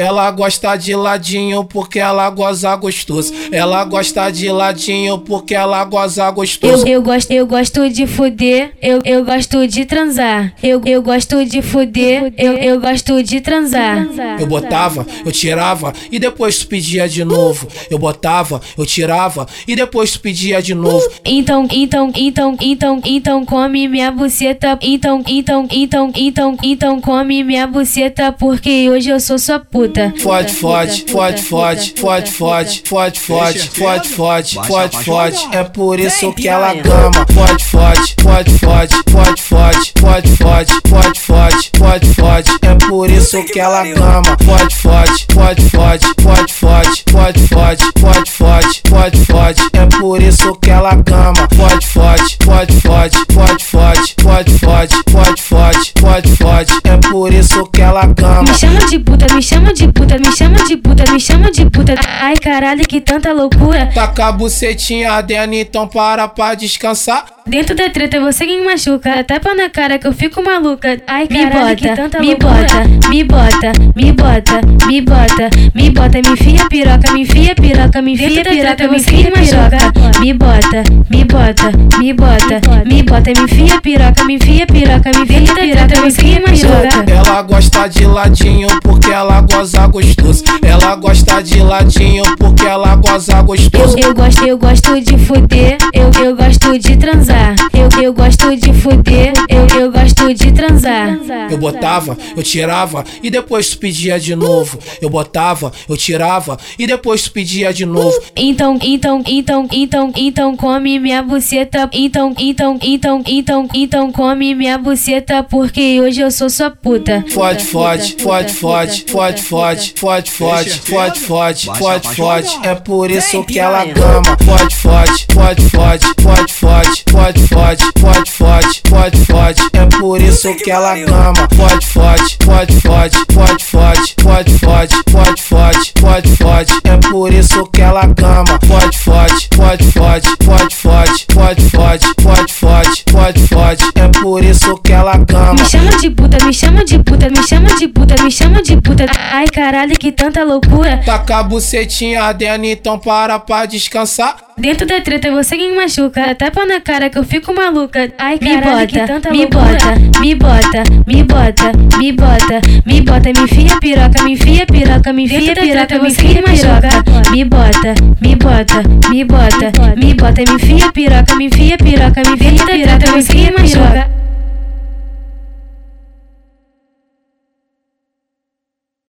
Ela gosta de ladinho porque ela goza gostoso. Ela gosta de ladinho porque ela goza gostoso. Eu, eu gosto, eu gosto de fuder, eu, eu gosto de transar. Eu, eu gosto de fuder, eu, eu gosto de transar. Eu botava, eu tirava e depois tu pedia de novo. Eu botava, eu tirava e depois tu pedia de novo. Então, então, então, então, então come minha buceta. Então, então, então, então, então come minha buceta porque hoje eu sou sua puta. Fode, fode, fode, fode, fode, fode, fode, fode, fode, fode, fode, fode. É por isso que ela gama. Fode, fode, fode, fode, fode, fode, fode, fode, fode, fode, fode, fode. É por isso que ela gama. Fode, fode, fode, fode, fode, fode, fode, fode, fode, fode, fode, fode. É por isso que ela gama. Fode, fode, fode, fode, fode, fode, fode, fode, fode, fode, fode, fode. É por isso que ela gama. Me chama de puta, me chama de puta, me chama de puta, me chama de puta. Ai caralho, que tanta loucura. Taca a bucetinha adena, então para pra descansar. Dentro da treta você quem machuca. Tapa na cara que eu fico maluca. Ai caralho, que tanta me bota, me bota, me bota, me bota, me bota, me enfia piroca, me enfia piroca, me enfia piroca, me enfia machuca. Me bota, me bota, me bota, me bota, me enfia piroca, me enfia piroca, me enfia piroca, me enfia machuca. Ela gosta de ladinho porque ela goza gostoso. Ela gosta de ladinho porque ela goza gostoso. Eu, eu gosto, eu gosto de fuder, eu, eu gosto de transar. Eu, eu gosto de fuder, eu, eu de transar. Eu botava, eu tirava e depois tu pedia de novo. Eu botava, eu tirava e depois tu pedia de novo. Então, então, então, então, então come minha buceta. Então, então, então, então, então come minha buceta porque hoje eu sou sua puta. Fode, fode, fode, fode, fode, fode, fode, fode, fode, fode, fode, fode. É por isso que ela gama. Fode, fode, fode, fode, fode, fode, fode, fode, fode, fode, fode, fode sou que ela ama. Pode, fode, pode, fode, pode, fode, pode, fode, pode, fode, fode. É por isso que ela ama. Pode, fode, pode, fode, pode, fode, pode, fode, pode, fode, pode, fode. É por isso que ela ama. Me chama de puta, me chama de puta, me chama de puta, me chama de puta. Ai caralho, que tanta loucura. Taca a bucetinha ardendo, então para pra descansar. Dentro da treta você quem machuca. Tapa na cara que eu fico maluca. Ai caralho, que tanta me bota, me bota, me bota, me bota, me bota, me enfia piroca, me enfia piroca, me enfia piroca, me enfia machuca. Me bota, me bota, me bota, me bota, me enfia piroca, me enfia piroca, me enfia piroca, me enfia machuca.